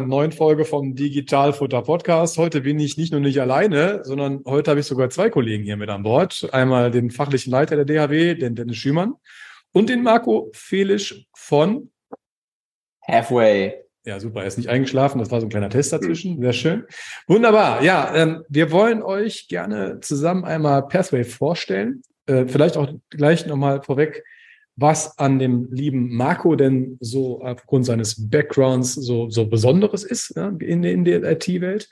Neuen Folge vom Digitalfutter Podcast. Heute bin ich nicht nur nicht alleine, sondern heute habe ich sogar zwei Kollegen hier mit an Bord. Einmal den fachlichen Leiter der DHW, den Dennis Schümann, und den Marco Felisch von Halfway. Ja, super. Er ist nicht eingeschlafen. Das war so ein kleiner Test dazwischen. Sehr schön. Wunderbar. Ja, ähm, wir wollen euch gerne zusammen einmal Pathway vorstellen. Äh, vielleicht auch gleich nochmal vorweg was an dem lieben Marco denn so aufgrund seines Backgrounds so, so Besonderes ist ja, in, in der IT-Welt.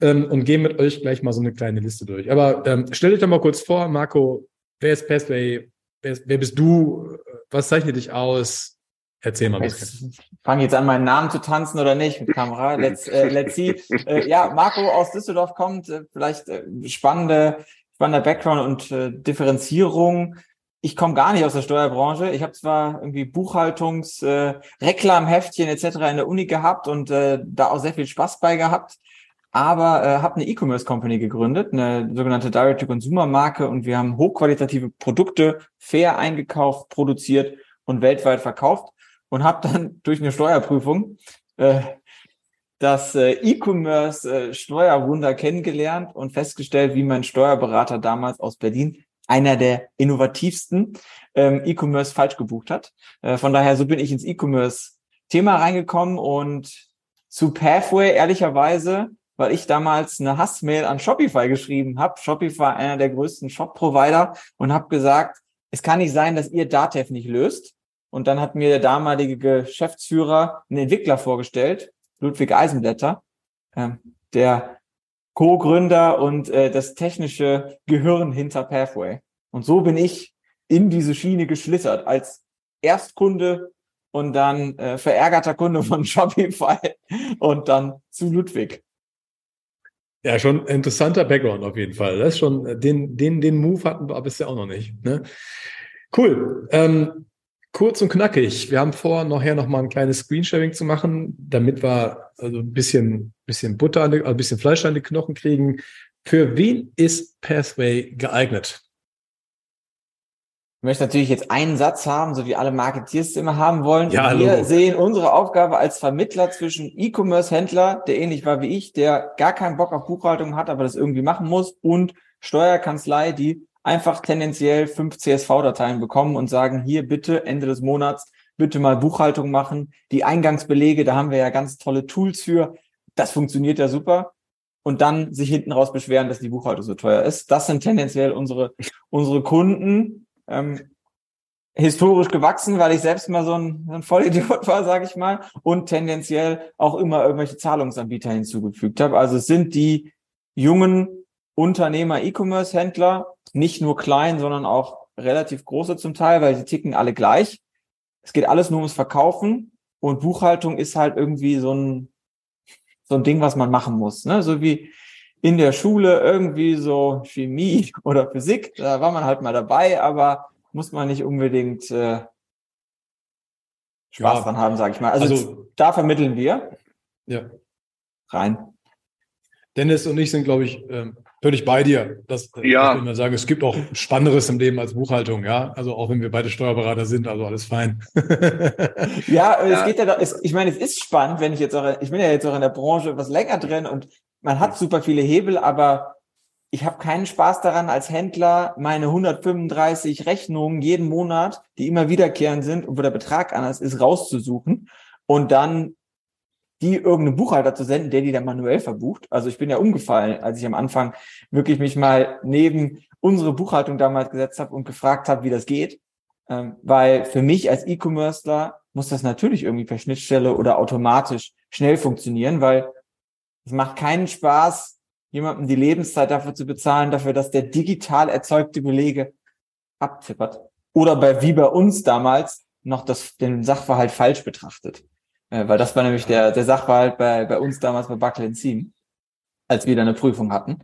Ähm, und gehen mit euch gleich mal so eine kleine Liste durch. Aber ähm, stell dich doch mal kurz vor, Marco, wer ist Pathway? Wer, wer bist du? Was zeichnet dich aus? Erzähl mal ein bisschen. Ich fange jetzt an, meinen Namen zu tanzen oder nicht mit Kamera. Let's, äh, let's see. Äh, ja, Marco aus Düsseldorf kommt, äh, vielleicht äh, spannende, spannender Background und äh, Differenzierung ich komme gar nicht aus der Steuerbranche. Ich habe zwar irgendwie Buchhaltungs-, äh, Reklamheftchen etc. in der Uni gehabt und äh, da auch sehr viel Spaß bei gehabt, aber äh, habe eine E-Commerce Company gegründet, eine sogenannte Direct-to-Consumer-Marke und wir haben hochqualitative Produkte fair eingekauft, produziert und weltweit verkauft und habe dann durch eine Steuerprüfung äh, das äh, E-Commerce äh, Steuerwunder kennengelernt und festgestellt, wie mein Steuerberater damals aus Berlin einer der innovativsten ähm, E-Commerce falsch gebucht hat. Äh, von daher, so bin ich ins E-Commerce-Thema reingekommen und zu Pathway ehrlicherweise, weil ich damals eine Hassmail an Shopify geschrieben habe. Shopify einer der größten Shop-Provider und habe gesagt, es kann nicht sein, dass ihr Datev nicht löst. Und dann hat mir der damalige Geschäftsführer einen Entwickler vorgestellt, Ludwig Eisenblätter, äh, der Co-Gründer und äh, das technische Gehirn hinter Pathway. Und so bin ich in diese Schiene geschlittert als Erstkunde und dann äh, verärgerter Kunde von Shopify und dann zu Ludwig. Ja, schon interessanter Background auf jeden Fall. Das ist schon, äh, den, den, den Move hatten wir bisher auch noch nicht. Ne? Cool. Ähm, kurz und knackig. Wir haben vor, nachher noch mal ein kleines Screensharing zu machen, damit wir also ein bisschen, bisschen Butter, an die, also ein bisschen Fleisch an die Knochen kriegen. Für wen ist Pathway geeignet? Ich möchte natürlich jetzt einen Satz haben, so wie alle Marketeers immer haben wollen. Ja, wir sehen unsere Aufgabe als Vermittler zwischen E-Commerce-Händler, der ähnlich war wie ich, der gar keinen Bock auf Buchhaltung hat, aber das irgendwie machen muss, und Steuerkanzlei, die einfach tendenziell fünf CSV-Dateien bekommen und sagen, hier bitte Ende des Monats bitte mal Buchhaltung machen. Die Eingangsbelege, da haben wir ja ganz tolle Tools für. Das funktioniert ja super. Und dann sich hinten raus beschweren, dass die Buchhaltung so teuer ist. Das sind tendenziell unsere, unsere Kunden. Ähm, historisch gewachsen, weil ich selbst mal so ein, so ein Vollidiot war, sage ich mal, und tendenziell auch immer irgendwelche Zahlungsanbieter hinzugefügt habe. Also es sind die jungen Unternehmer, E-Commerce-Händler, nicht nur klein, sondern auch relativ große zum Teil, weil sie ticken alle gleich. Es geht alles nur ums Verkaufen und Buchhaltung ist halt irgendwie so ein, so ein Ding, was man machen muss. Ne? So wie in der Schule irgendwie so Chemie oder Physik, da war man halt mal dabei, aber muss man nicht unbedingt äh, Spaß Ja. dran haben, sage ich mal. Also, Also- da vermitteln wir Ja. rein. Dennis und ich sind, glaube ich, ähm, völlig bei dir. Das, äh, Ja. Ich will mal sagen, es gibt auch Spannenderes im Leben als Buchhaltung, ja. Also auch wenn wir beide Steuerberater sind, also alles fein. Ja, es Ja. geht ja, da, es, ich meine, es ist spannend, wenn ich jetzt auch, ich bin ja jetzt auch in der Branche etwas länger drin und man hat super viele Hebel, aber ich habe keinen Spaß daran, als Händler meine 135 Rechnungen jeden Monat, die immer wiederkehrend sind und wo der Betrag anders ist, rauszusuchen und dann die irgendeinen Buchhalter zu senden, der die dann manuell verbucht. Also ich bin ja umgefallen, als ich am Anfang wirklich mich mal neben unsere Buchhaltung damals gesetzt habe und gefragt habe, wie das geht. Ähm, weil für mich als E-Commercer muss das natürlich irgendwie per Schnittstelle oder automatisch schnell funktionieren, weil es macht keinen Spaß, jemandem die Lebenszeit dafür zu bezahlen, dafür, dass der digital erzeugte Belege abtippert. Oder bei, wie bei uns damals, noch das, den Sachverhalt falsch betrachtet. Äh, weil das war nämlich der, der Sachverhalt bei, bei uns damals bei Buckle Seam, als wir da eine Prüfung hatten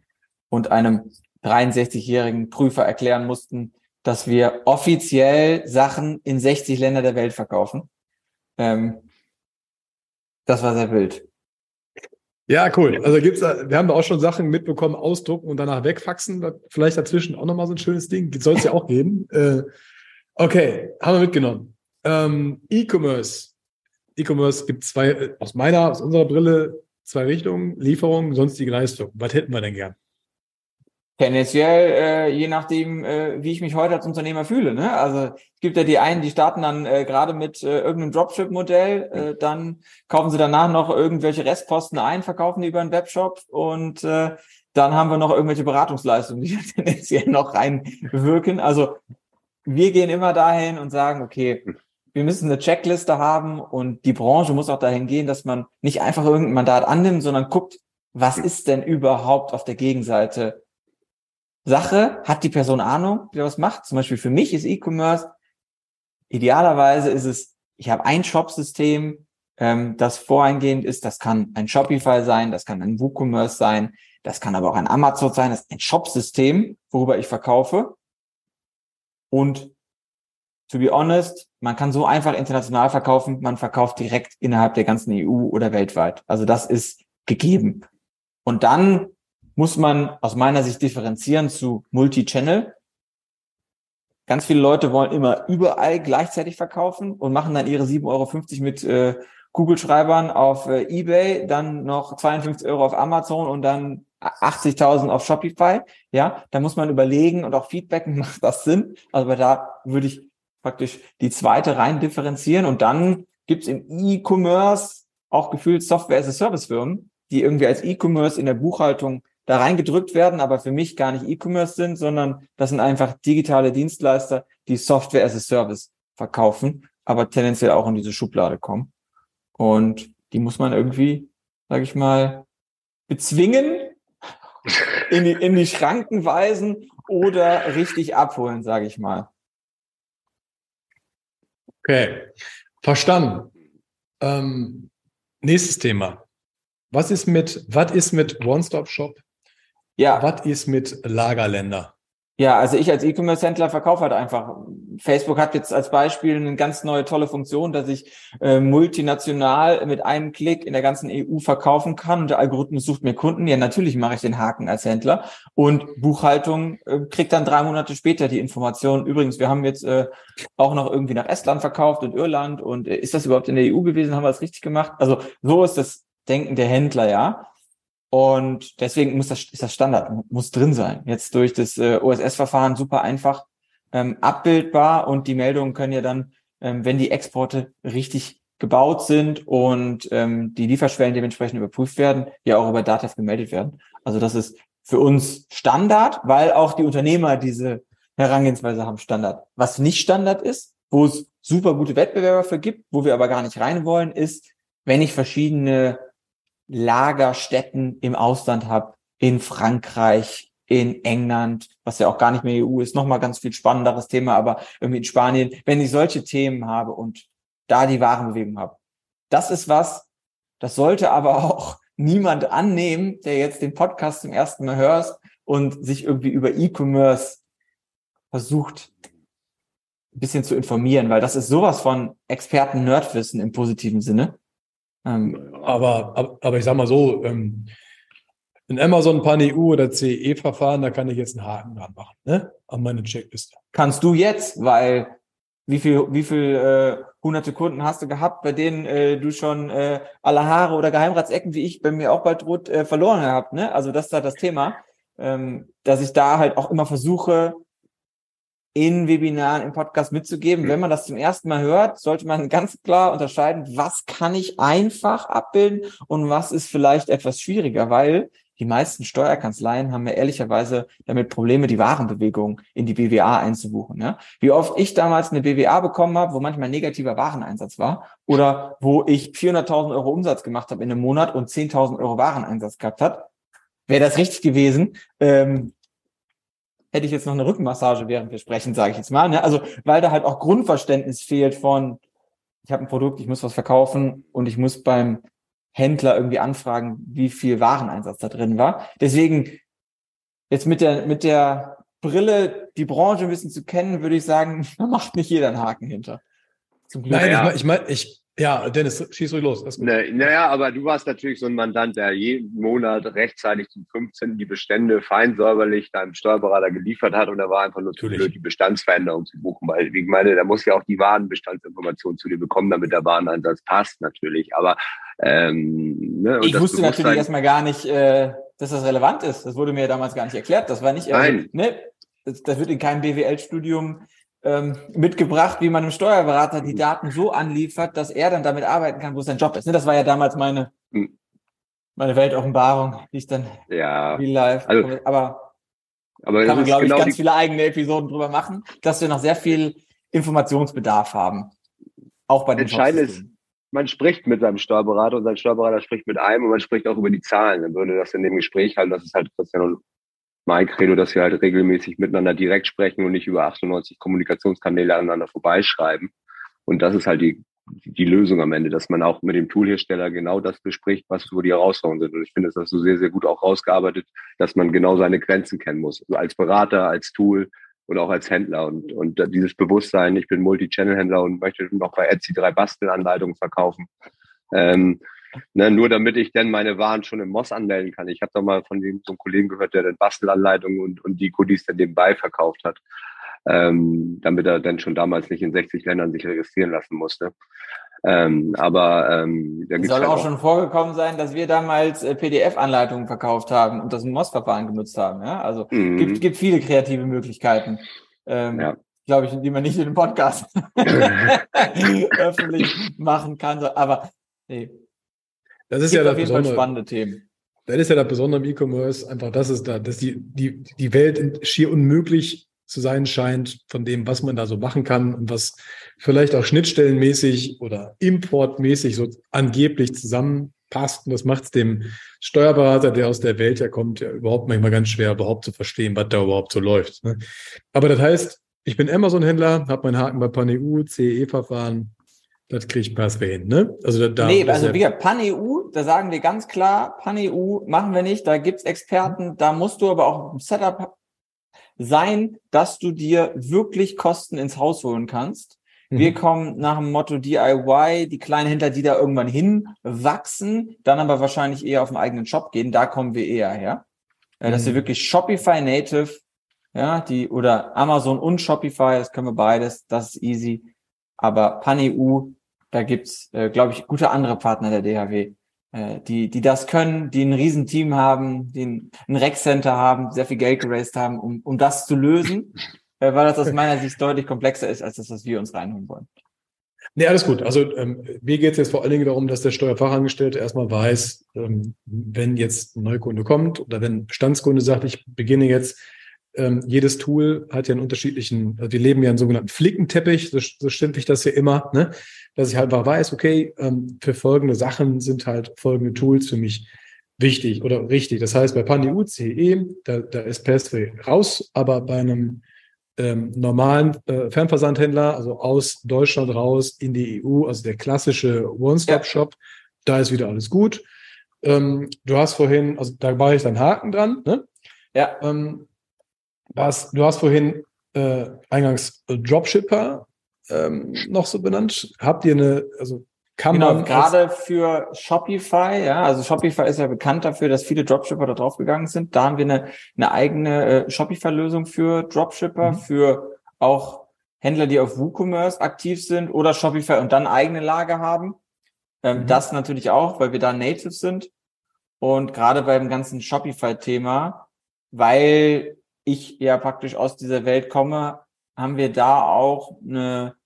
und einem 63-jährigen Prüfer erklären mussten, dass wir offiziell Sachen in 60 Länder der Welt verkaufen. Ähm, das war sehr wild. Ja, cool. Also gibt's wir haben da auch schon Sachen mitbekommen, ausdrucken und danach wegfaxen. Vielleicht dazwischen auch nochmal so ein schönes Ding. Soll es ja auch geben. Äh, okay, haben wir mitgenommen. Ähm, E-Commerce. E-Commerce gibt zwei, äh, aus meiner, aus unserer Brille, zwei Richtungen. Lieferung, sonstige Leistung. Was hätten wir denn gern? Tendenziell, äh, je nachdem, äh, wie ich mich heute als Unternehmer fühle. Ne? Also es gibt ja die einen, die starten dann äh, gerade mit äh, irgendeinem Dropship-Modell, äh, dann kaufen sie danach noch irgendwelche Restposten ein, verkaufen die über einen Webshop und äh, dann haben wir noch irgendwelche Beratungsleistungen, die tendenziell noch reinwirken. Also wir gehen immer dahin und sagen, okay, wir müssen eine Checkliste haben und die Branche muss auch dahin gehen, dass man nicht einfach irgendein Mandat annimmt, sondern guckt, was ist denn überhaupt auf der Gegenseite Sache, hat die Person Ahnung, wie er was macht. Zum Beispiel für mich ist E-Commerce, idealerweise ist es, ich habe ein Shop-System, ähm, das voreingehend ist. Das kann ein Shopify sein, das kann ein WooCommerce sein, das kann aber auch ein Amazon sein, das ist ein Shop-System, worüber ich verkaufe. Und to be honest, man kann so einfach international verkaufen, man verkauft direkt innerhalb der ganzen EU oder weltweit. Also das ist gegeben. Und dann muss man aus meiner Sicht differenzieren zu Multi-Channel. Ganz viele Leute wollen immer überall gleichzeitig verkaufen und machen dann ihre 7,50 Euro mit äh, Google-Schreibern auf äh, eBay, dann noch 52 Euro auf Amazon und dann 80.000 auf Shopify. Ja, da muss man überlegen und auch feedbacken, macht das Sinn? Also da würde ich praktisch die zweite rein differenzieren und dann gibt's im E-Commerce auch gefühlt Software-as-a-Service-Firmen, die irgendwie als E-Commerce in der Buchhaltung da reingedrückt werden, aber für mich gar nicht E-Commerce sind, sondern das sind einfach digitale Dienstleister, die Software as a Service verkaufen, aber tendenziell auch in diese Schublade kommen. Und die muss man irgendwie, sage ich mal, bezwingen, in die, in die Schranken weisen oder richtig abholen, sage ich mal. Okay, verstanden. Ähm, nächstes Thema. Was ist mit, was ist mit One-Stop-Shop ja. Was ist mit Lagerländer? Ja, also ich als E-Commerce-Händler verkaufe halt einfach. Facebook hat jetzt als Beispiel eine ganz neue tolle Funktion, dass ich äh, multinational mit einem Klick in der ganzen EU verkaufen kann und der Algorithmus sucht mir Kunden. Ja, natürlich mache ich den Haken als Händler und Buchhaltung äh, kriegt dann drei Monate später die Information. Übrigens, wir haben jetzt äh, auch noch irgendwie nach Estland verkauft und Irland und äh, ist das überhaupt in der EU gewesen? Haben wir das richtig gemacht? Also so ist das Denken der Händler, ja. Und deswegen muss das, ist das Standard, muss drin sein. Jetzt durch das äh, OSS-Verfahren super einfach ähm, abbildbar und die Meldungen können ja dann, ähm, wenn die Exporte richtig gebaut sind und ähm, die Lieferschwellen dementsprechend überprüft werden, ja auch über Datev gemeldet werden. Also das ist für uns Standard, weil auch die Unternehmer diese Herangehensweise haben Standard. Was nicht Standard ist, wo es super gute Wettbewerber für gibt, wo wir aber gar nicht rein wollen, ist, wenn ich verschiedene Lagerstätten im Ausland habe, in Frankreich, in England, was ja auch gar nicht mehr EU ist, nochmal ganz viel spannenderes Thema, aber irgendwie in Spanien, wenn ich solche Themen habe und da die Warenbewegung habe. Das ist was, das sollte aber auch niemand annehmen, der jetzt den Podcast zum ersten Mal hört und sich irgendwie über E-Commerce versucht, ein bisschen zu informieren, weil das ist sowas von Experten-Nerdwissen im positiven Sinne. Ähm, aber, aber, aber ich sag mal so, ähm, in Amazon Pan EU oder CE-Verfahren, da kann ich jetzt einen Haken dran machen, ne? An meine Checkliste. Kannst du jetzt, weil wie viel, wie viel äh, hunderte Kunden hast du gehabt, bei denen äh, du schon äh, alle Haare oder Geheimratsecken, wie ich bei mir auch bald droht, äh, verloren gehabt, ne? Also das ist halt das Thema, ähm, dass ich da halt auch immer versuche, in Webinaren, im Podcast mitzugeben. Wenn man das zum ersten Mal hört, sollte man ganz klar unterscheiden, was kann ich einfach abbilden und was ist vielleicht etwas schwieriger, weil die meisten Steuerkanzleien haben ja ehrlicherweise damit Probleme, die Warenbewegung in die BWA einzubuchen. Ja? Wie oft ich damals eine BWA bekommen habe, wo manchmal negativer Wareneinsatz war oder wo ich 400.000 Euro Umsatz gemacht habe in einem Monat und 10.000 Euro Wareneinsatz gehabt hat, wäre das richtig gewesen. Ähm, hätte ich jetzt noch eine Rückenmassage, während wir sprechen, sage ich jetzt mal. Ne? Also weil da halt auch Grundverständnis fehlt von, ich habe ein Produkt, ich muss was verkaufen und ich muss beim Händler irgendwie anfragen, wie viel Wareneinsatz da drin war. Deswegen jetzt mit der mit der Brille die Branche ein bisschen zu kennen, würde ich sagen, da macht nicht jeder einen Haken hinter. Zum Glück. Nein, ja. ich meine, ich, ja, Dennis, schieß ruhig los. Ne, naja, aber du warst natürlich so ein Mandant, der jeden Monat rechtzeitig zum 15. die Bestände fein säuberlich deinem Steuerberater geliefert hat und da war einfach nur zu blöd, die Bestandsveränderung zu buchen, weil ich meine, da muss ja auch die Warenbestandsinformation zu dir bekommen, damit der Wareneinsatz passt natürlich. Aber ähm, ne, ich wusste natürlich erstmal gar nicht, äh, dass das relevant ist. Das wurde mir damals gar nicht erklärt. Das war nicht, Nein. ne, das, das wird in keinem BWL-Studium ähm, mitgebracht, wie man einem Steuerberater die Daten so anliefert, dass er dann damit arbeiten kann, wo sein Job ist. Ne, das war ja damals meine, hm. meine Weltoffenbarung, die ich dann ja. real live. Also, aber, aber kann man, glaube genau ich, ganz viele eigene Episoden drüber machen, dass wir noch sehr viel Informationsbedarf haben. Auch bei den Entscheidend ist, man spricht mit seinem Steuerberater und sein Steuerberater spricht mit einem und man spricht auch über die Zahlen. Dann würde das in dem Gespräch halt, das ist halt Christian mein Credo, dass wir halt regelmäßig miteinander direkt sprechen und nicht über 98 Kommunikationskanäle aneinander vorbeischreiben. Und das ist halt die, die Lösung am Ende, dass man auch mit dem Toolhersteller genau das bespricht, was so die Herausforderungen sind. Und ich finde, das hast du sehr, sehr gut auch rausgearbeitet, dass man genau seine Grenzen kennen muss. Also als Berater, als Tool und auch als Händler. Und, und dieses Bewusstsein, ich bin Multi-Channel-Händler und möchte noch bei Etsy drei Bastelanleitungen verkaufen. Ähm, Ne, nur damit ich denn meine Waren schon im Moss anmelden kann. Ich habe doch mal von dem, so einem Kollegen gehört, der dann Bastelanleitungen und, und die Goodies dann nebenbei verkauft hat, ähm, damit er dann schon damals nicht in 60 Ländern sich registrieren lassen musste. Ähm, aber ähm, da gibt's soll halt auch, auch schon vorgekommen sein, dass wir damals äh, PDF-Anleitungen verkauft haben und das MOS-Verfahren genutzt haben. Ja? Also mhm. gibt gibt viele kreative Möglichkeiten. Ähm, ja glaube ich, die man nicht in einem Podcast öffentlich machen kann. Aber nee, das ist ja das Besondere. spannende Themen. Das ist ja das Besondere im E-Commerce, einfach, dass es da, dass die, die, die Welt schier unmöglich zu sein scheint von dem, was man da so machen kann und was vielleicht auch schnittstellenmäßig oder importmäßig so angeblich zusammenpasst. Und das macht es dem Steuerberater, der aus der Welt ja kommt, ja überhaupt manchmal ganz schwer, überhaupt zu verstehen, was da überhaupt so läuft. Ne? Aber das heißt, ich bin Amazon-Händler, habe meinen Haken bei PanEU, CE-Verfahren, das kriegt Pathway hin, ne? Also da, da nee, also wie gesagt, Pan-EU, da sagen wir ganz klar, Pan-EU machen wir nicht, da gibt's Experten, da musst du aber auch im Setup sein, dass du dir wirklich Kosten ins Haus holen kannst. Mhm. Wir kommen nach dem Motto DIY, die kleinen Händler, die da irgendwann hinwachsen, dann aber wahrscheinlich eher auf den eigenen Shop gehen, da kommen wir eher her. Mhm. Dass wir mhm. wirklich Shopify Native, ja, die, oder Amazon und Shopify, das können wir beides, das ist easy aber PanEU, da gibt's, äh, glaube ich, gute andere Partner der DHW, äh, die, die das können, die ein Riesenteam haben, die ein, ein Rec-Center haben, sehr viel Geld geraced haben, um, um das zu lösen, äh, weil das aus meiner Sicht deutlich komplexer ist, als das, was wir uns reinholen wollen. Nee, alles gut. Also ähm, mir geht es jetzt vor allen Dingen darum, dass der Steuerfachangestellte erstmal weiß, ähm, wenn jetzt ein Neukunde kommt oder wenn Bestandskunde sagt, ich beginne jetzt ähm, jedes Tool hat ja einen unterschiedlichen, also wir leben ja in sogenannten Flickenteppich, so, so stimmt ich das ja immer, ne? dass ich halt einfach weiß, okay, ähm, für folgende Sachen sind halt folgende Tools für mich wichtig oder richtig. Das heißt, bei PanDU CE, da, da ist Pathway raus, aber bei einem ähm, normalen äh, Fernversandhändler, also aus Deutschland raus in die EU, also der klassische One-Stop-Shop, da ist wieder alles gut. Ähm, du hast vorhin, also da war ich dann Haken dran, ne? Ja. Ähm, was, du hast vorhin äh, eingangs Dropshipper ähm, noch so benannt. Habt ihr eine, also kann genau, man. Gerade für Shopify, ja, also Shopify ist ja bekannt dafür, dass viele Dropshipper da draufgegangen sind. Da haben wir eine, eine eigene äh, Shopify-Lösung für Dropshipper, mhm. für auch Händler, die auf WooCommerce aktiv sind oder Shopify und dann eigene Lager haben. Ähm, mhm. Das natürlich auch, weil wir da native sind. Und gerade beim ganzen Shopify-Thema, weil ich ja praktisch aus dieser Welt komme, haben wir da auch eine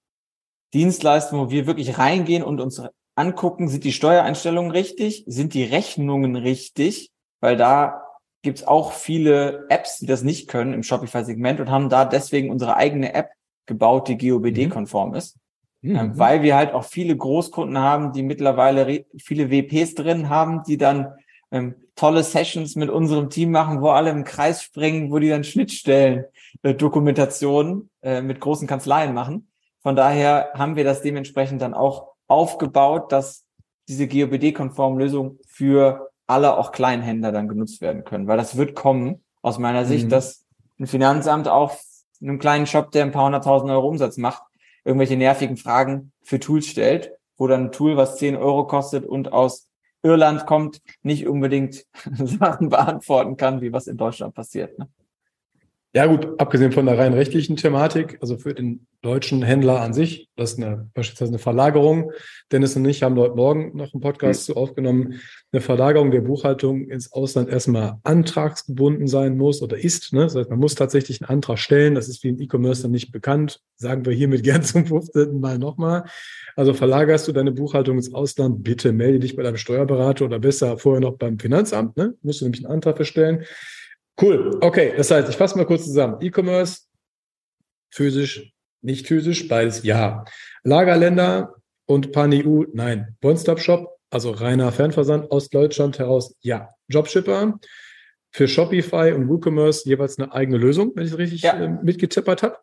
Dienstleistung, wo wir wirklich reingehen und uns angucken, sind die Steuereinstellungen richtig, sind die Rechnungen richtig, weil da gibt's auch viele Apps, die das nicht können im Shopify-Segment und haben da deswegen unsere eigene App gebaut, die GOBD-konform ist. Mhm. Ähm, weil wir halt auch viele Großkunden haben, die mittlerweile viele WPs drin haben, die dann ähm, tolle Sessions mit unserem Team machen, wo alle im Kreis springen, wo die dann Schnittstellen, äh, Dokumentationen äh, mit großen Kanzleien machen. Von daher haben wir das dementsprechend dann auch aufgebaut, dass diese GOBD-konformen Lösungen für alle auch Kleinhändler dann genutzt werden können, weil das wird kommen aus meiner Sicht, mhm. dass ein Finanzamt auch einem kleinen Shop, der ein paar hunderttausend Euro Umsatz macht, irgendwelche nervigen Fragen für Tools stellt, wo dann ein Tool, was 10 Euro kostet und aus Irland kommt, nicht unbedingt Sachen beantworten kann, wie was in Deutschland passiert. Ne? Ja gut, abgesehen von der rein rechtlichen Thematik, also für den deutschen Händler an sich, das ist eine, beispielsweise eine Verlagerung. Dennis und ich haben heute Morgen noch einen Podcast mhm. zu aufgenommen. Eine Verlagerung der Buchhaltung ins Ausland erstmal antragsgebunden sein muss oder ist. Ne? Das heißt, man muss tatsächlich einen Antrag stellen. Das ist wie im E-Commerce dann nicht bekannt. Sagen wir hiermit gern zum 15. Mal nochmal. Also verlagerst du deine Buchhaltung ins Ausland, bitte melde dich bei deinem Steuerberater oder besser vorher noch beim Finanzamt. Ne? Musst du nämlich einen Antrag bestellen. Cool. Okay, das heißt, ich fasse mal kurz zusammen. E-Commerce, physisch, nicht physisch, beides ja. Lagerländer und Pan-EU, nein. One-Stop-Shop, also reiner Fernversand aus Deutschland heraus, ja. Dropshipper, für Shopify und WooCommerce jeweils eine eigene Lösung, wenn ich es richtig ja. äh, mitgetippert habe.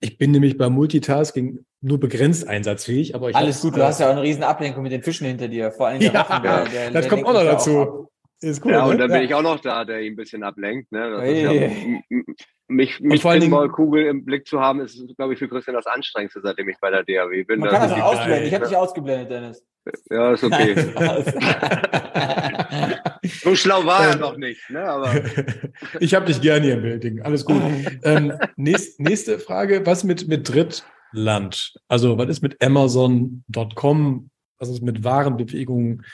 Ich bin nämlich beim Multitasking nur begrenzt einsatzfähig, aber ich Alles gut, du hast ja auch eine riesen Ablenkung mit den Fischen hinter dir, vor allem der ja, der, der, das der kommt auch noch dazu. Ist cool, ja, und ne? dann bin ich auch noch da, der ihn ein bisschen ablenkt. Ne? Hey. Ja, mich mich Pinballkugel im Blick zu haben, ist, glaube ich, für Christian das Anstrengendste, seitdem ich bei der DAW bin. Man kann das auch ausblenden. Ich habe dich ausgeblendet, Dennis. Ja, ist okay. so schlau war er noch nicht. Ne? Aber ich habe dich gerne hier im Bild. Alles gut. ähm, nächst, nächste Frage, was mit, mit Drittland? Also was ist mit Amazon.com? Ist mit Warenbewegungen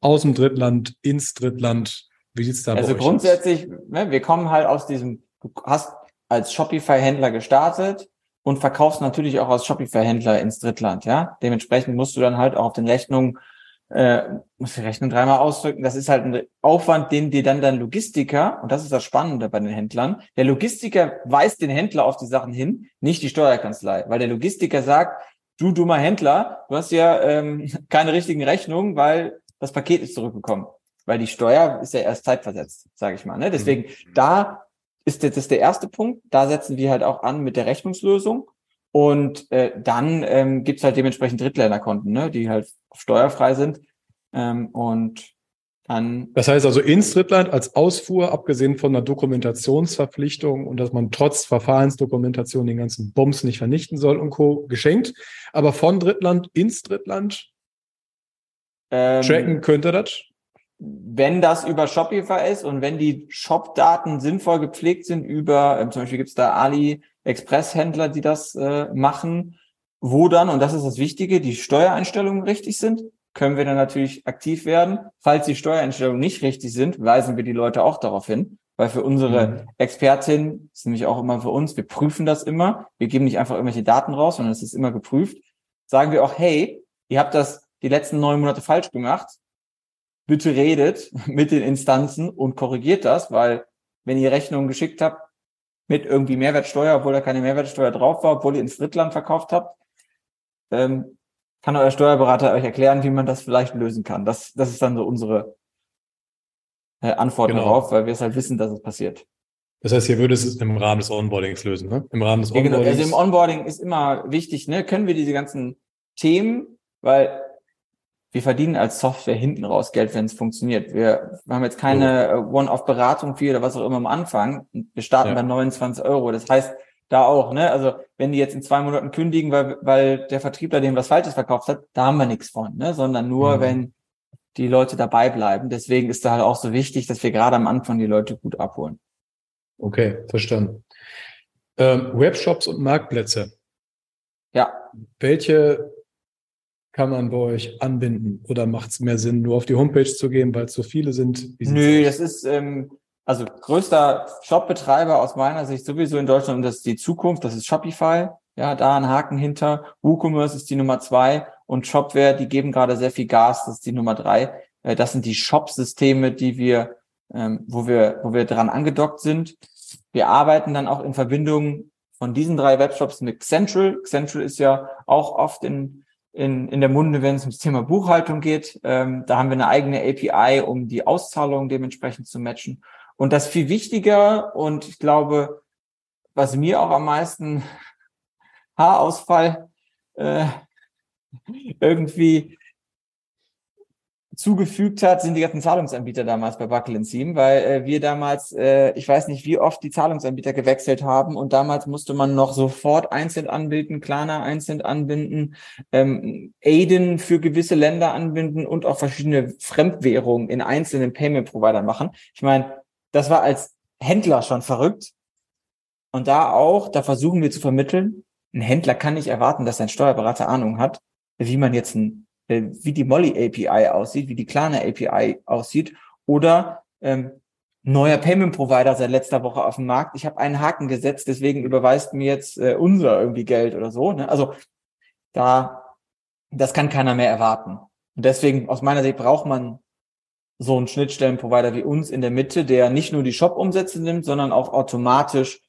aus dem Drittland ins Drittland? Wie sieht's da also bei euch grundsätzlich, ne, wir kommen halt aus diesem, du hast als Shopify-Händler gestartet und verkaufst natürlich auch als Shopify-Händler ins Drittland, ja. Dementsprechend musst du dann halt auch auf den Rechnungen, äh, musst die Rechnung dreimal ausdrücken. Das ist halt ein Aufwand, den dir dann dein Logistiker, und das ist das Spannende bei den Händlern, der Logistiker weist den Händler auf die Sachen hin, nicht die Steuerkanzlei, weil der Logistiker sagt, du dummer Händler, du hast ja ähm, keine richtigen Rechnungen, weil das Paket ist zurückgekommen. Weil die Steuer ist ja erst zeitversetzt, sage ich mal. Ne? Deswegen, mhm. da ist das ist der erste Punkt. Da setzen wir halt auch an mit der Rechnungslösung. Und äh, dann ähm, gibt halt dementsprechend Drittländerkonten, ne, die halt steuerfrei sind. Ähm, und dann. Das heißt also ins Drittland als Ausfuhr, abgesehen von einer Dokumentationsverpflichtung und dass man trotz Verfahrensdokumentation den ganzen Bums nicht vernichten soll und Co. geschenkt. Aber von Drittland ins Drittland ähm, tracken könnte das? Wenn das über Shopify ist und wenn die Shop-Daten sinnvoll gepflegt sind über, äh, zum Beispiel gibt es da Ali-Express-Händler, die das äh, machen, wo dann, und das ist das Wichtige, die Steuereinstellungen richtig sind, können wir dann natürlich aktiv werden. Falls die Steuereinstellungen nicht richtig sind, weisen wir die Leute auch darauf hin, weil für unsere mhm. Expertin ist nämlich auch immer für uns, wir prüfen das immer. Wir geben nicht einfach irgendwelche Daten raus, sondern es ist immer geprüft. Sagen wir auch, hey, ihr habt das die letzten neun Monate falsch gemacht. Bitte redet mit den Instanzen und korrigiert das, weil wenn ihr Rechnungen geschickt habt mit irgendwie Mehrwertsteuer, obwohl da keine Mehrwertsteuer drauf war, obwohl ihr ins Drittland verkauft habt, ähm, kann euer Steuerberater euch erklären, wie man das vielleicht lösen kann. Das, das ist dann so unsere äh, Antwort genau. darauf, weil wir es halt wissen, dass es passiert. Das heißt, hier würde es im Rahmen des Onboardings lösen, ne? Im Rahmen des Onboardings. Ja, genau. Also im Onboarding ist immer wichtig, ne? Können wir diese ganzen Themen, weil wir verdienen als Software hinten raus Geld, wenn es funktioniert. Wir, haben jetzt keine oh. One-off-Beratung für oder was auch immer am Anfang. Wir starten ja. bei 29 Euro. Das heißt, da auch, ne? Also wenn die jetzt in zwei Monaten kündigen, weil, weil der Vertriebler dem was Falsches verkauft hat, da haben wir nichts von, ne? Sondern nur, mhm. wenn die Leute dabei bleiben. Deswegen ist da halt auch so wichtig, dass wir gerade am Anfang die Leute gut abholen. Okay, verstanden. Ähm, Webshops und Marktplätze. Ja. Welche kann man bei euch anbinden? Oder macht es mehr Sinn, nur auf die Homepage zu gehen, weil es so viele sind? Nö, das ist, ähm, also größter Shopbetreiber aus meiner Sicht sowieso in Deutschland und das ist die Zukunft, das ist Shopify. Ja, da ein Haken hinter. WooCommerce ist die Nummer zwei und Shopware, die geben gerade sehr viel Gas, das ist die Nummer drei. Äh, das sind die Shop-Systeme, die wir, ähm, wo wir, wo wir dran angedockt sind. Wir arbeiten dann auch in Verbindung von diesen drei Webshops mit Central. Central ist ja auch oft in, in, in der Munde, wenn es ums Thema Buchhaltung geht. Ähm, da haben wir eine eigene API, um die Auszahlungen dementsprechend zu matchen. Und das viel wichtiger und ich glaube, was mir auch am meisten Haarausfall äh, irgendwie zugefügt hat, sind die ganzen Zahlungsanbieter damals bei Buckle Seam, weil äh, wir damals, äh, ich weiß nicht, wie oft die Zahlungsanbieter gewechselt haben und damals musste man noch sofort einzeln anbinden, Klarna einzeln anbinden, ähm, Aiden für gewisse Länder anbinden und auch verschiedene Fremdwährungen in einzelnen Payment Provider machen. Ich meine, das war als Händler schon verrückt. Und da auch, da versuchen wir zu vermitteln, ein Händler kann nicht erwarten, dass sein Steuerberater Ahnung hat, wie man jetzt ein äh, wie die Molly API aussieht, wie die Klarna API aussieht oder ähm, neuer Payment Provider seit letzter Woche auf dem Markt. Ich habe einen Haken gesetzt, deswegen überweist mir jetzt äh, unser irgendwie Geld oder so. Ne? Also da, das kann keiner mehr erwarten. Und deswegen aus meiner Sicht braucht man so einen Schnittstellenprovider wie uns in der Mitte, der nicht nur die Shop-Umsätze nimmt, sondern auch automatisch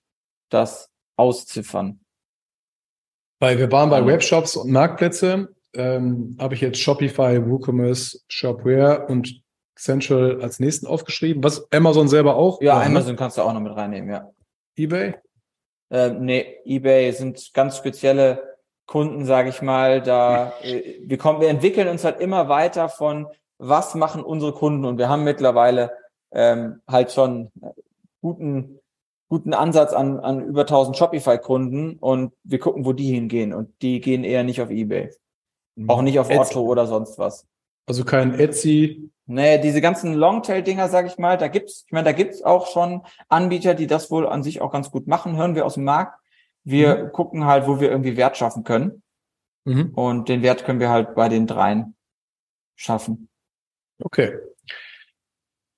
das ausziffern. Weil wir waren bei Webshops und Marktplätze ähm, habe ich jetzt Shopify, WooCommerce, Shopware und Central als nächsten aufgeschrieben. Was Amazon selber auch? Ja, war, ne? Amazon kannst du auch noch mit reinnehmen, ja. eBay? Äh, nee, eBay sind ganz spezielle Kunden, sage ich mal. Da äh, wir kommen, wir entwickeln uns halt immer weiter von was machen unsere Kunden und wir haben mittlerweile ähm, halt schon guten guten Ansatz an, an über 1000 Shopify-Kunden und wir gucken, wo die hingehen und die gehen eher nicht auf eBay. Auch nicht auf Etsy. Otto oder sonst was. Also kein Etsy. Nee, diese ganzen Longtail-Dinger, sag ich mal, da gibt's, ich meine, da gibt's auch schon Anbieter, die das wohl an sich auch ganz gut machen, hören wir aus dem Markt. Wir mhm. gucken halt, wo wir irgendwie Wert schaffen können. Mhm. Und den Wert können wir halt bei den dreien schaffen. Okay.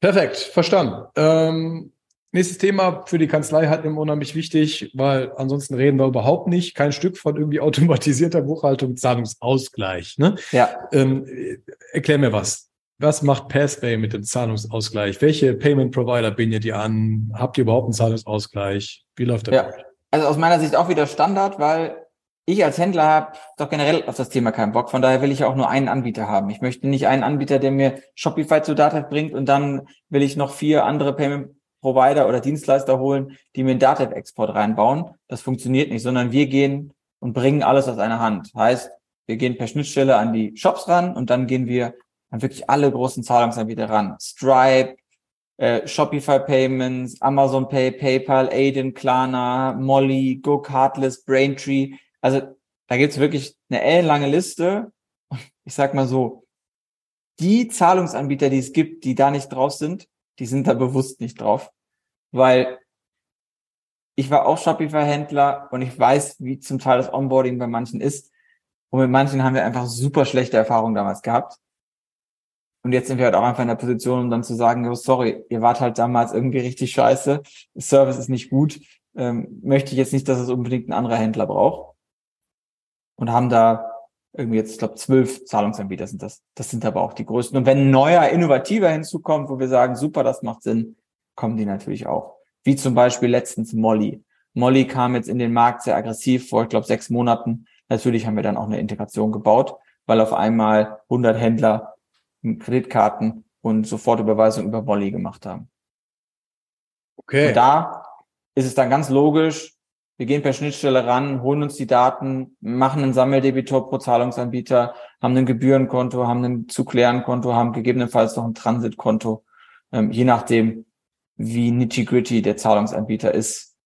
Perfekt, verstanden. Ähm, Nächstes Thema für die Kanzlei halt immer unheimlich wichtig, weil ansonsten reden wir überhaupt nicht. Kein Stück von irgendwie automatisierter Buchhaltung, Zahlungsausgleich. Ne? Ja. Ähm, erklär mir was. Was macht Pathway mit dem Zahlungsausgleich? Welche Payment Provider bindet ihr an? Habt ihr überhaupt einen Zahlungsausgleich? Wie läuft der? Ja. Also aus meiner Sicht auch wieder Standard, weil ich als Händler habe doch generell auf das Thema keinen Bock. Von daher will ich auch nur einen Anbieter haben. Ich möchte nicht einen Anbieter, der mir Shopify zu Data bringt und dann will ich noch vier andere Payment Provider oder Dienstleister holen, die mir einen Datev-Export reinbauen. Das funktioniert nicht, sondern wir gehen und bringen alles aus einer Hand. Heißt, wir gehen per Schnittstelle an die Shops ran und dann gehen wir an wirklich alle großen Zahlungsanbieter ran. Stripe, äh, Shopify Payments, Amazon Pay, PayPal, Aiden, Klarna, Molly, Go Cardless, Braintree. Also da gibt's wirklich eine ellenlange Liste. Ich sag mal so, die Zahlungsanbieter, die es gibt, die da nicht drauf sind, die sind da bewusst nicht drauf. Weil ich war auch Shopify-Händler und ich weiß, wie zum Teil das Onboarding bei manchen ist. Und mit manchen haben wir einfach super schlechte Erfahrungen damals gehabt. Und jetzt sind wir halt auch einfach in der Position, um dann zu sagen, oh, sorry, ihr wart halt damals irgendwie richtig scheiße, Service ist nicht gut, ähm, möchte ich jetzt nicht, dass es unbedingt ein anderer Händler braucht. Und haben da irgendwie jetzt, ich glaube, zwölf Zahlungsanbieter sind das. Das sind aber auch die größten. Und wenn ein neuer, innovativer hinzukommt, wo wir sagen, super, das macht Sinn, kommen die natürlich auch. Wie zum Beispiel letztens Molly. Molly kam jetzt in den Markt sehr aggressiv vor, ich glaube, sechs Monaten. Natürlich haben wir dann auch eine Integration gebaut, weil auf einmal 100 Händler Kreditkarten und Sofortüberweisung über Molly gemacht haben. Okay. Und da ist es dann ganz logisch, wir gehen per Schnittstelle ran, holen uns die Daten, machen einen Sammeldebitor pro Zahlungsanbieter, haben ein Gebührenkonto, haben ein zu klären Konto, haben gegebenenfalls noch ein Transitkonto, ähm, je nachdem, wie nitty-gritty der Zahlungsanbieter ist.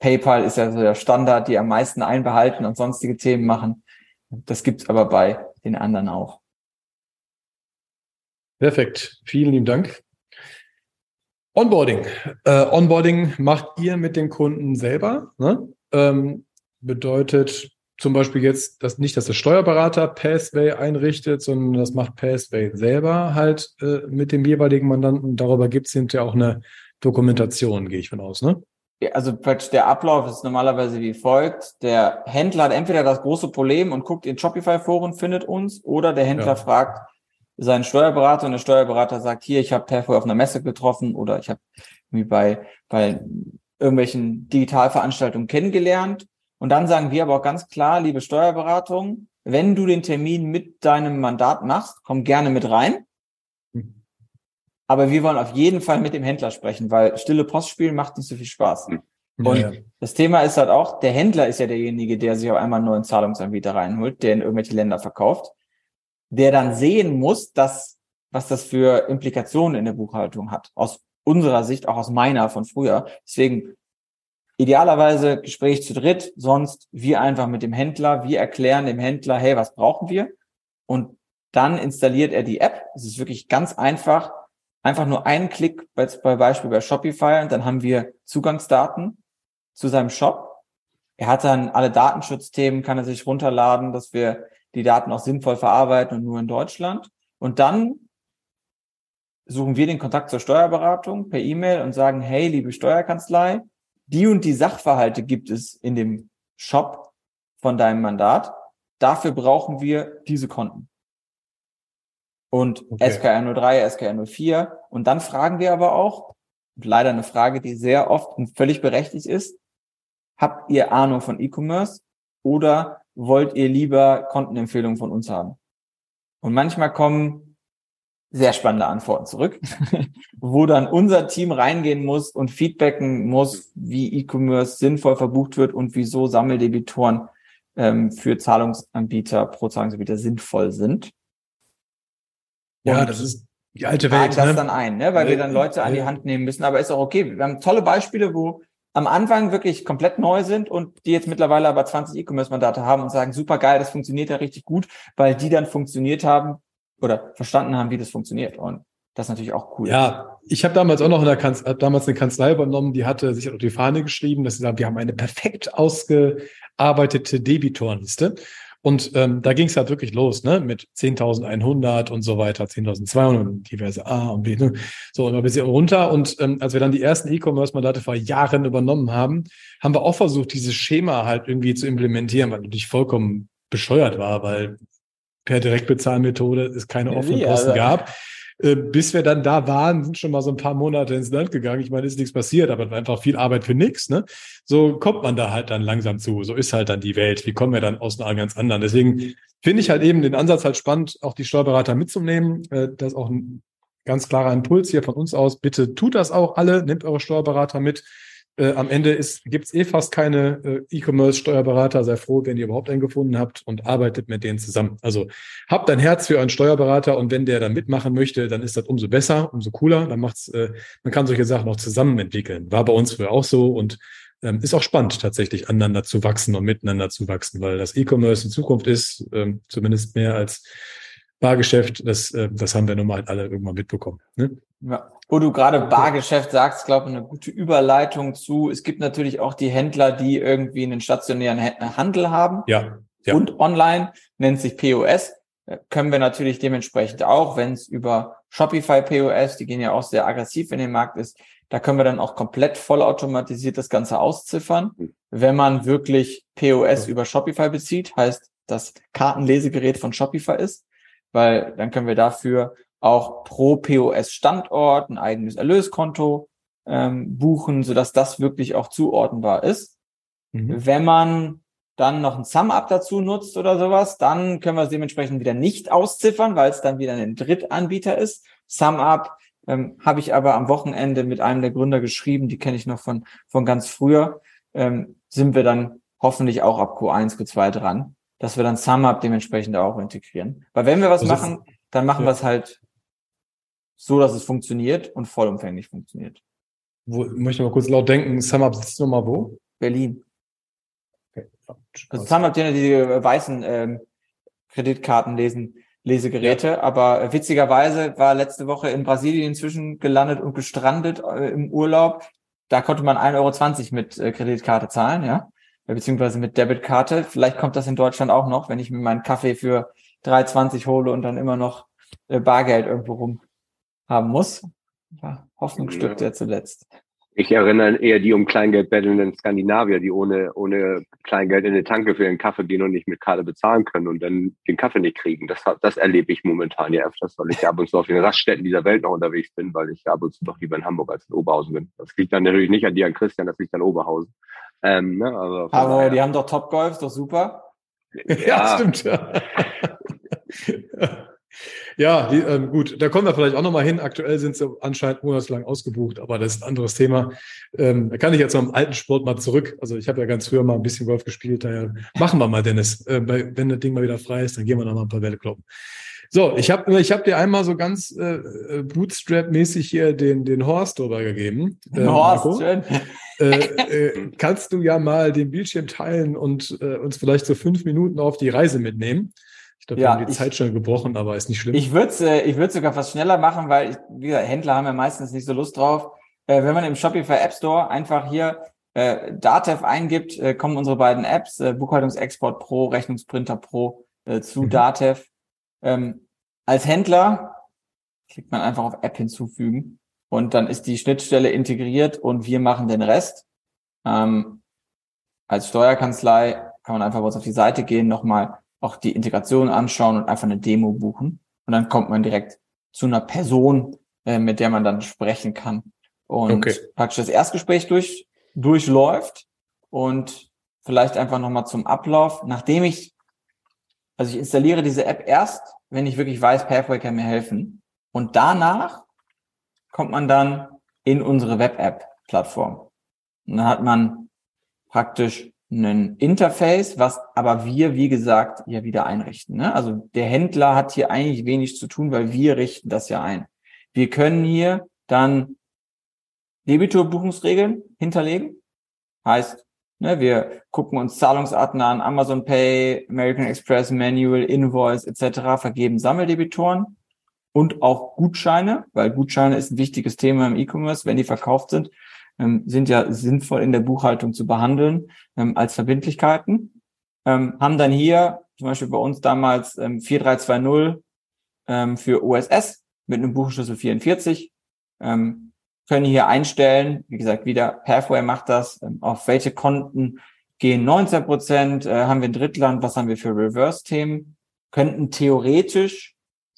PayPal ist ja so der Standard, die am meisten einbehalten und sonstige Themen machen. Das gibt's aber bei den anderen auch. Perfekt. Vielen lieben Dank. Onboarding. Äh, Onboarding macht ihr mit den Kunden selber. Ne? Ähm, bedeutet zum Beispiel jetzt, dass nicht, dass der Steuerberater Pathway einrichtet, sondern das macht Pathway selber halt äh, mit dem jeweiligen Mandanten. Darüber gibt es hinterher auch eine Dokumentation, gehe ich von aus, ne? also der Ablauf ist normalerweise wie folgt. Der Händler hat entweder das große Problem und guckt in Shopify-Foren, findet uns, oder der Händler ja. fragt seinen Steuerberater und der Steuerberater sagt, hier, ich habe Perfoy auf einer Messe getroffen oder ich habe irgendwie bei, bei irgendwelchen Digitalveranstaltungen kennengelernt. Und dann sagen wir aber auch ganz klar, liebe Steuerberatung, wenn du den Termin mit deinem Mandat machst, komm gerne mit rein. Aber wir wollen auf jeden Fall mit dem Händler sprechen, weil stille Postspiel macht nicht so viel Spaß. Und ja. das Thema ist halt auch, der Händler ist ja derjenige, der sich auf einmal einen neuen Zahlungsanbieter reinholt, der in irgendwelche Länder verkauft, der dann sehen muss, dass, was das für Implikationen in der Buchhaltung hat. Aus unserer Sicht, auch aus meiner von früher. Deswegen idealerweise Gespräch zu dritt, sonst wir einfach mit dem Händler, wir erklären dem Händler, hey, was brauchen wir? Und dann installiert er die App. Es ist wirklich ganz einfach einfach nur einen Klick bei, bei Beispiel bei Shopify und dann haben wir Zugangsdaten zu seinem Shop. Er hat dann alle Datenschutzthemen, kann er sich runterladen, dass wir die Daten auch sinnvoll verarbeiten und nur in Deutschland. Und dann suchen wir den Kontakt zur Steuerberatung per E-Mail und sagen, hey, liebe Steuerkanzlei, die und die Sachverhalte gibt es in dem Shop von deinem Mandat. Dafür brauchen wir diese Konten und okay. SKR03, SKR04. Und dann fragen wir aber auch, leider eine Frage, die sehr oft und völlig berechtigt ist, habt ihr Ahnung von E-Commerce oder wollt ihr lieber Kontenempfehlungen von uns haben? Und manchmal kommen sehr spannende Antworten zurück, wo dann unser Team reingehen muss und feedbacken muss, wie E-Commerce sinnvoll verbucht wird und wieso Sammeldebitoren ähm, für Zahlungsanbieter pro Zahlungsanbieter sinnvoll sind. Ja, das ist die alte Welt. das ne? dann ein, ne? weil wir dann Leute an die Hand nehmen müssen. Aber ist auch okay. Wir haben tolle Beispiele, wo am Anfang wirklich komplett neu sind und die jetzt mittlerweile aber 20 E-Commerce-Mandate haben und sagen, super geil, das funktioniert ja richtig gut, weil die dann funktioniert haben oder verstanden haben, wie das funktioniert. Und das ist natürlich auch cool. Ja, ich habe damals auch noch in der Kanzlei, damals eine Kanzlei übernommen, die hatte sich auf die Fahne geschrieben, dass sie sagen, wir haben eine perfekt ausgearbeitete Debitorenliste. Und ähm, da ging es halt wirklich los, ne? Mit 10.100 und so weiter, 10.200 und diverse A und B. Ne? So, und ein bisschen runter. Und ähm, als wir dann die ersten E-Commerce-Mandate vor Jahren übernommen haben, haben wir auch versucht, dieses Schema halt irgendwie zu implementieren, weil natürlich vollkommen bescheuert war, weil per Direktbezahlmethode es keine offenen Posten also. gab. Äh, bis wir dann da waren, sind schon mal so ein paar Monate ins Land gegangen. Ich meine, ist nichts passiert, aber einfach viel Arbeit für nichts. Ne? So kommt man da halt dann langsam zu. So ist halt dann die Welt. Wie kommen wir dann aus einer ganz anderen? Deswegen finde ich halt eben den Ansatz halt spannend, auch die Steuerberater mitzunehmen. Äh, das ist auch ein ganz klarer Impuls hier von uns aus. Bitte tut das auch alle. Nehmt eure Steuerberater mit. Äh, am Ende gibt es eh fast keine äh, E-Commerce-Steuerberater. Sei froh, wenn ihr überhaupt einen gefunden habt und arbeitet mit denen zusammen. Also habt ein Herz für euren Steuerberater und wenn der dann mitmachen möchte, dann ist das umso besser, umso cooler. Dann macht's, äh, man kann solche Sachen auch zusammen entwickeln. War bei uns früher auch so und ähm, ist auch spannend, tatsächlich aneinander zu wachsen und miteinander zu wachsen, weil das E-Commerce in Zukunft ist, ähm, zumindest mehr als Bargeschäft, das, äh, das haben wir nun mal alle irgendwann mitbekommen. Ne? Ja. Wo du gerade Bargeschäft sagst, glaube ich, eine gute Überleitung zu. Es gibt natürlich auch die Händler, die irgendwie einen stationären Handel haben. Ja. ja. Und online nennt sich POS. Können wir natürlich dementsprechend auch, wenn es über Shopify POS, die gehen ja auch sehr aggressiv in den Markt ist, da können wir dann auch komplett vollautomatisiert das Ganze ausziffern. Wenn man wirklich POS über Shopify bezieht, heißt das Kartenlesegerät von Shopify ist, weil dann können wir dafür auch pro POS-Standort ein eigenes Erlöskonto ähm, buchen, sodass das wirklich auch zuordnenbar ist. Mhm. Wenn man dann noch ein Sum-Up dazu nutzt oder sowas, dann können wir es dementsprechend wieder nicht ausziffern, weil es dann wieder ein Drittanbieter ist. Sum-Up ähm, habe ich aber am Wochenende mit einem der Gründer geschrieben, die kenne ich noch von, von ganz früher, ähm, sind wir dann hoffentlich auch ab Q1, Q2 dran, dass wir dann Sum-Up dementsprechend auch integrieren. Weil wenn wir was also machen, dann machen ja. wir es halt so, dass es funktioniert und vollumfänglich funktioniert. Wo, möchte mal kurz laut denken, SumUp sitzt nochmal wo? Berlin. Okay. Also SumUp hat ja diese weißen ähm, Kreditkarten lesen, Lesegeräte, ja. aber witzigerweise war letzte Woche in Brasilien inzwischen gelandet und gestrandet äh, im Urlaub. Da konnte man 1,20 Euro mit äh, Kreditkarte zahlen, ja, beziehungsweise mit Debitkarte. Vielleicht kommt das in Deutschland auch noch, wenn ich mir meinen Kaffee für 3,20 hole und dann immer noch äh, Bargeld irgendwo rum haben muss. Ja, Hoffnung stirbt ja zuletzt. Ich erinnere eher die um Kleingeld bettelnden Skandinavier, die ohne, ohne Kleingeld in eine Tanke für den Kaffee gehen und nicht mit Karte bezahlen können und dann den Kaffee nicht kriegen. Das, das erlebe ich momentan ja öfters, weil ich ab und zu auf den Raststätten dieser Welt noch unterwegs bin, weil ich ab und zu doch lieber in Hamburg als in Oberhausen bin. Das liegt dann natürlich nicht an dir, an Christian, das liegt an Oberhausen. Ähm, ne, aber, aber die haben doch Top Golf, doch super. Ja, ja stimmt. Ja, die, ähm, gut, da kommen wir vielleicht auch nochmal hin. Aktuell sind sie anscheinend monatelang ausgebucht, aber das ist ein anderes Thema. Ähm, da kann ich jetzt zum alten Sport mal zurück. Also ich habe ja ganz früher mal ein bisschen Golf gespielt, daher machen wir mal, Dennis. Äh, bei, wenn das Ding mal wieder frei ist, dann gehen wir noch mal ein paar Bälle kloppen. So, ich habe ich hab dir einmal so ganz äh, äh, Bootstrap-mäßig hier den, den Horst drüber gegeben. Ähm, Horst, schön. Äh, äh, kannst du ja mal den Bildschirm teilen und äh, uns vielleicht so fünf Minuten auf die Reise mitnehmen? Ich glaube, ja, wir haben die ich, Zeit schon gebrochen, aber ist nicht schlimm. Ich würde äh, ich würde sogar fast schneller machen, weil ich, wie gesagt, Händler haben ja meistens nicht so Lust drauf. Äh, wenn man im Shopify App Store einfach hier äh, Datev eingibt, äh, kommen unsere beiden Apps, äh, Buchhaltungsexport Pro, Rechnungsprinter Pro äh, zu mhm. Datev. Ähm, als Händler klickt man einfach auf App hinzufügen und dann ist die Schnittstelle integriert und wir machen den Rest. Ähm, als Steuerkanzlei kann man einfach bei uns auf die Seite gehen, nochmal auch die Integration anschauen und einfach eine Demo buchen. Und dann kommt man direkt zu einer Person, äh, mit der man dann sprechen kann. Und okay. praktisch das Erstgespräch durch, durchläuft und vielleicht einfach nochmal zum Ablauf. Nachdem ich, also ich installiere diese App erst, wenn ich wirklich weiß, Pathway kann mir helfen. Und danach kommt man dann in unsere Web-App-Plattform. Und dann hat man praktisch ein Interface, was aber wir, wie gesagt, ja wieder einrichten. Ne? Also der Händler hat hier eigentlich wenig zu tun, weil wir richten das ja ein. Wir können hier dann Debitor-Buchungsregeln hinterlegen. Heißt, ne, wir gucken uns Zahlungsarten an, Amazon Pay, American Express, Manual, Invoice etc., vergeben Sammeldebitoren und auch Gutscheine, weil Gutscheine ist ein wichtiges Thema im E-Commerce, wenn die verkauft sind ähm, sind ja sinnvoll in der Buchhaltung zu behandeln ähm, als Verbindlichkeiten. Ähm, haben dann hier zum Beispiel bei uns damals ähm, 4320 ähm, für OSS mit einem Buchschlüssel 44. Können hier einstellen, wie gesagt, wieder Pathway macht das, ähm, auf welche Konten gehen 19 Prozent, äh, haben wir ein Drittland, was haben wir für Reverse-Themen, könnten theoretisch,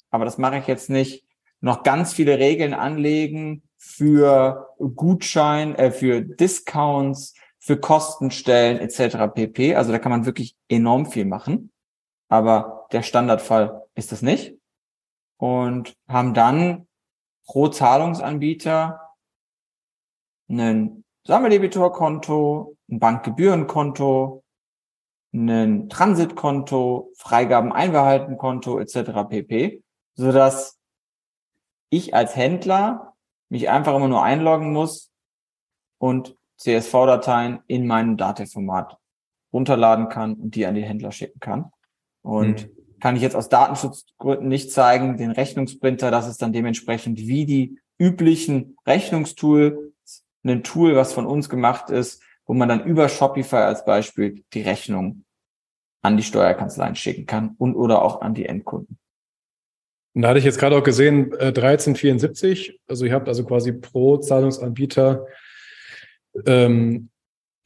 aber das mache ich jetzt nicht, noch ganz viele Regeln anlegen, für Gutschein, äh, für Discounts, für Kostenstellen etc. pp. Also da kann man wirklich enorm viel machen. Aber der Standardfall ist das nicht. Und haben dann pro Zahlungsanbieter ein Sammeldebitorkonto, ein Bankgebührenkonto, ein Transitkonto, Freigaben Einbehaltenkonto etc. pp, sodass ich als Händler mich einfach immer nur einloggen muss und CSV-Dateien in meinem Datenformat runterladen kann und die an die Händler schicken kann. Und mhm. kann ich jetzt aus Datenschutzgründen nicht zeigen, den Rechnungsprinter, das ist dann dementsprechend wie die üblichen Rechnungstool, ein Tool, was von uns gemacht ist, wo man dann über Shopify als Beispiel die Rechnung an die Steuerkanzleien schicken kann und oder auch an die Endkunden. Und da hatte ich jetzt gerade auch gesehen, äh, 1374. Also ihr habt also quasi pro Zahlungsanbieter ähm,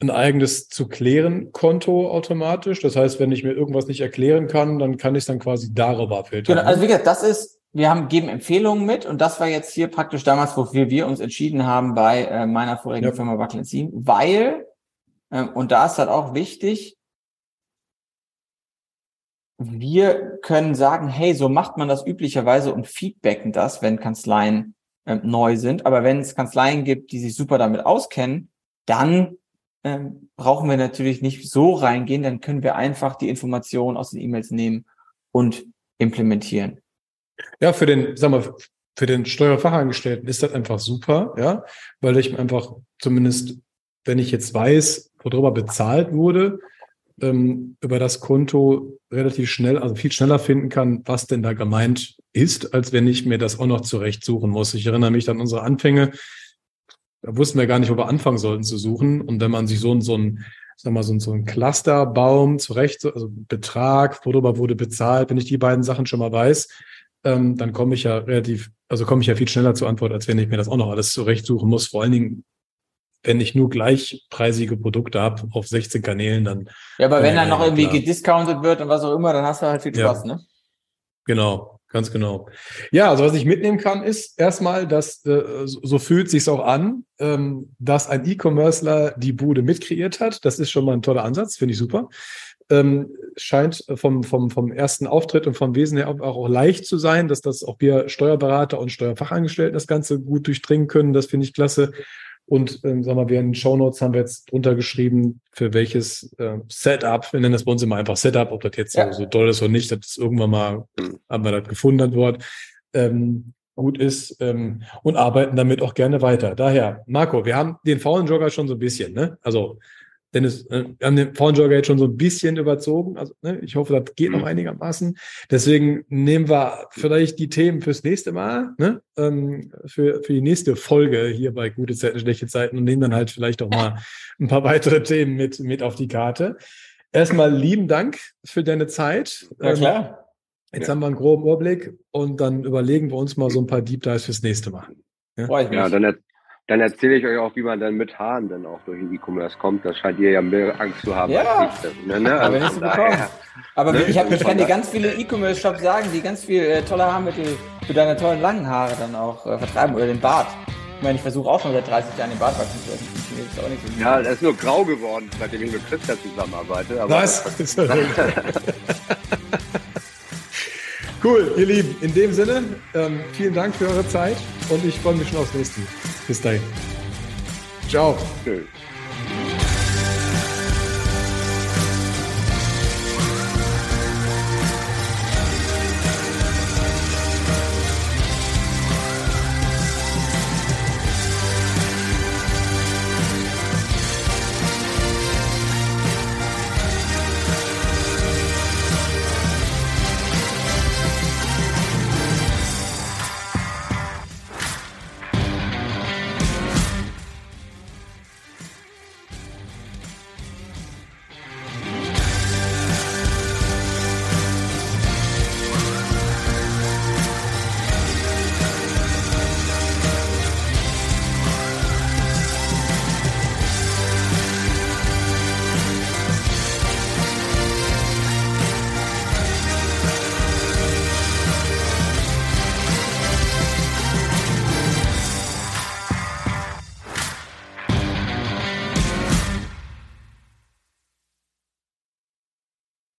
ein eigenes zu klären Konto automatisch. Das heißt, wenn ich mir irgendwas nicht erklären kann, dann kann ich es dann quasi darüber filtern. Genau, also wie gesagt, das ist, wir haben, geben Empfehlungen mit und das war jetzt hier praktisch damals, wofür wir uns entschieden haben bei äh, meiner vorigen ja. Firma Wacklenzin, weil, äh, und da ist halt auch wichtig, wir können sagen, hey, so macht man das üblicherweise und feedbacken das, wenn Kanzleien äh, neu sind. Aber wenn es Kanzleien gibt, die sich super damit auskennen, dann ähm, brauchen wir natürlich nicht so reingehen, dann können wir einfach die Informationen aus den E-Mails nehmen und implementieren. Ja, für den, sag mal, für den Steuerfachangestellten ist das einfach super, ja, weil ich einfach zumindest, wenn ich jetzt weiß, worüber bezahlt wurde, ähm, über das Konto relativ schnell, also viel schneller finden kann, was denn da gemeint ist, als wenn ich mir das auch noch zurecht suchen muss. Ich erinnere mich an unsere Anfänge. Da wussten wir gar nicht, wo wir anfangen sollten zu suchen. Und wenn man sich so, so ein, sag mal, so, so ein Clusterbaum zurecht, also Betrag, worüber wurde bezahlt, wenn ich die beiden Sachen schon mal weiß, ähm, dann komme ich ja relativ, also komme ich ja viel schneller zur Antwort, als wenn ich mir das auch noch alles zurechtsuchen muss. Vor allen Dingen, wenn ich nur gleichpreisige Produkte habe auf 16 Kanälen, dann. Ja, aber wenn dann noch irgendwie klar. gediscountet wird und was auch immer, dann hast du halt viel Spaß, ja. ne? Genau, ganz genau. Ja, also was ich mitnehmen kann, ist erstmal, dass äh, so fühlt sich's auch an, ähm, dass ein E-Commercer die Bude mitkreiert hat. Das ist schon mal ein toller Ansatz, finde ich super. Ähm, scheint vom, vom, vom ersten Auftritt und vom Wesen her auch, auch leicht zu sein, dass das auch wir Steuerberater und Steuerfachangestellten das Ganze gut durchdringen können. Das finde ich klasse. Und ähm, sagen wir, wir in den Show Notes haben wir jetzt drunter geschrieben, für welches äh, Setup, wir nennen das bei uns immer einfach Setup, ob das jetzt ja. so, so toll ist oder nicht, das ist irgendwann mal, haben wir das gefunden, das Wort, ähm, gut ist ähm, und arbeiten damit auch gerne weiter. Daher, Marco, wir haben den faulen Jogger schon so ein bisschen, ne? Also Dennis, äh, wir haben den Frauenjogger jetzt schon so ein bisschen überzogen. Also ne, ich hoffe, das geht noch mhm. einigermaßen. Deswegen nehmen wir vielleicht die Themen fürs nächste Mal, ne, ähm, für, für die nächste Folge hier bei Gute Zeiten, schlechte Zeiten und nehmen dann halt vielleicht auch mal ein paar weitere Themen mit, mit auf die Karte. Erstmal lieben Dank für deine Zeit. Ja, klar. Ähm, jetzt ja. haben wir einen groben Überblick und dann überlegen wir uns mal so ein paar Deep Dives fürs nächste Mal. Ja, ja dann, dann erzähle ich euch auch, wie man dann mit Haaren dann auch durch den E-Commerce kommt. Das scheint ihr ja mehr Angst zu haben ja. als ich. Ne, ne? Aber, also daher, Aber ne? ich, hab, ich kann dir ganz viele E-Commerce-Shops sagen, die ganz viel äh, tolle Haarmittel für deine tollen langen Haare dann auch äh, vertreiben oder den Bart. Ich meine, ich versuche auch schon seit 30 Jahren den Bart wachsen zu lassen. So ja, der ist nur grau geworden, seitdem ich mit Christa zusammenarbeite. Was? cool, ihr Lieben. In dem Sinne, ähm, vielen Dank für eure Zeit und ich freue mich schon aufs nächste. Bis dahin. Ciao. Tschüss.